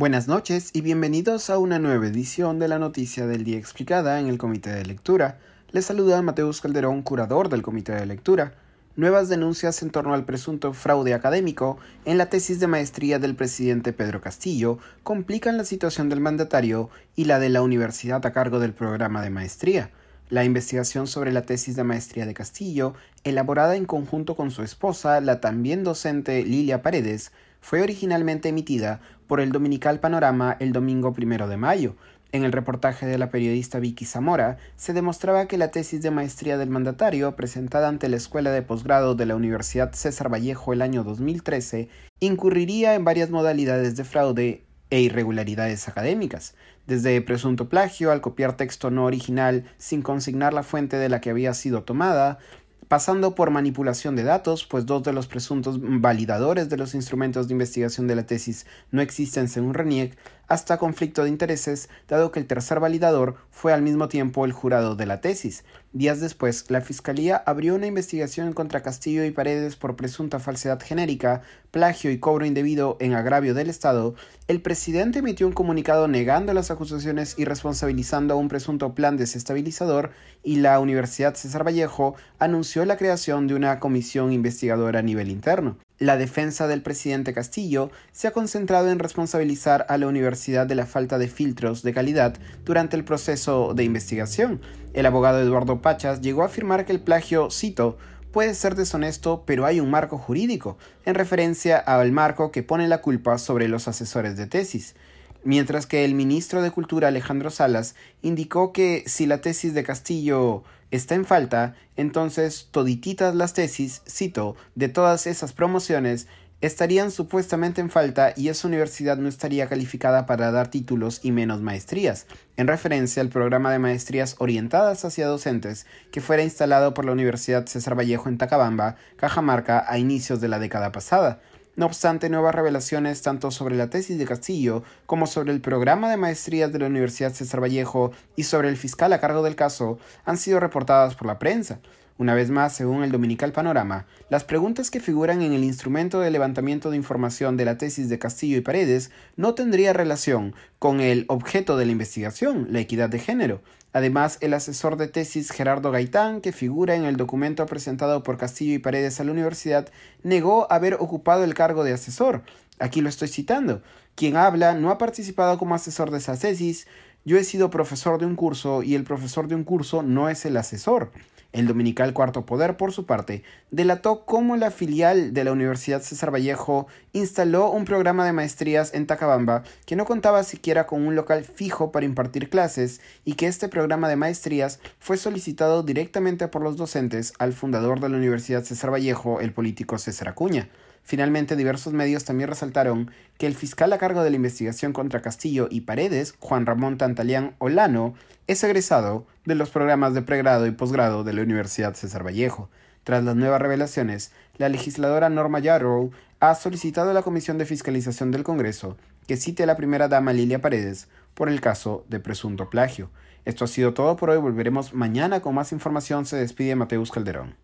Buenas noches y bienvenidos a una nueva edición de la Noticia del Día Explicada en el Comité de Lectura. Les saluda Mateus Calderón, curador del Comité de Lectura. Nuevas denuncias en torno al presunto fraude académico en la tesis de maestría del presidente Pedro Castillo complican la situación del mandatario y la de la universidad a cargo del programa de maestría. La investigación sobre la tesis de maestría de Castillo, elaborada en conjunto con su esposa, la también docente Lilia Paredes, fue originalmente emitida por el Dominical Panorama el domingo primero de mayo. En el reportaje de la periodista Vicky Zamora se demostraba que la tesis de maestría del mandatario, presentada ante la Escuela de Posgrado de la Universidad César Vallejo el año 2013, incurriría en varias modalidades de fraude e irregularidades académicas, desde presunto plagio al copiar texto no original sin consignar la fuente de la que había sido tomada, pasando por manipulación de datos, pues dos de los presuntos validadores de los instrumentos de investigación de la tesis no existen según Reniec, hasta conflicto de intereses, dado que el tercer validador fue al mismo tiempo el jurado de la tesis. Días después, la Fiscalía abrió una investigación contra Castillo y Paredes por presunta falsedad genérica, plagio y cobro indebido en agravio del Estado. El presidente emitió un comunicado negando las acusaciones y responsabilizando a un presunto plan desestabilizador y la Universidad César Vallejo anunció la creación de una comisión investigadora a nivel interno. La defensa del presidente Castillo se ha concentrado en responsabilizar a la universidad de la falta de filtros de calidad durante el proceso de investigación. El abogado Eduardo Pachas llegó a afirmar que el plagio, cito, puede ser deshonesto, pero hay un marco jurídico, en referencia al marco que pone la culpa sobre los asesores de tesis mientras que el ministro de Cultura Alejandro Salas indicó que si la tesis de Castillo está en falta, entonces todititas las tesis, cito, de todas esas promociones estarían supuestamente en falta y esa universidad no estaría calificada para dar títulos y menos maestrías, en referencia al programa de maestrías orientadas hacia docentes que fuera instalado por la Universidad César Vallejo en Tacabamba, Cajamarca, a inicios de la década pasada. No obstante, nuevas revelaciones tanto sobre la tesis de Castillo como sobre el programa de maestrías de la Universidad César Vallejo y sobre el fiscal a cargo del caso han sido reportadas por la prensa. Una vez más, según el Dominical Panorama, las preguntas que figuran en el instrumento de levantamiento de información de la tesis de Castillo y Paredes no tendría relación con el objeto de la investigación, la equidad de género. Además, el asesor de tesis Gerardo Gaitán, que figura en el documento presentado por Castillo y Paredes a la universidad, negó haber ocupado el cargo de asesor. Aquí lo estoy citando. Quien habla no ha participado como asesor de esa tesis. Yo he sido profesor de un curso y el profesor de un curso no es el asesor. El dominical Cuarto Poder, por su parte, delató cómo la filial de la Universidad César Vallejo instaló un programa de maestrías en Tacabamba que no contaba siquiera con un local fijo para impartir clases y que este programa de maestrías fue solicitado directamente por los docentes al fundador de la Universidad César Vallejo, el político César Acuña. Finalmente, diversos medios también resaltaron que el fiscal a cargo de la investigación contra Castillo y Paredes, Juan Ramón Tantalián Olano, es egresado de los programas de pregrado y posgrado de la Universidad César Vallejo. Tras las nuevas revelaciones, la legisladora Norma Yarrow ha solicitado a la Comisión de Fiscalización del Congreso que cite a la primera dama Lilia Paredes por el caso de presunto plagio. Esto ha sido todo por hoy. Volveremos mañana con más información. Se despide Mateus Calderón.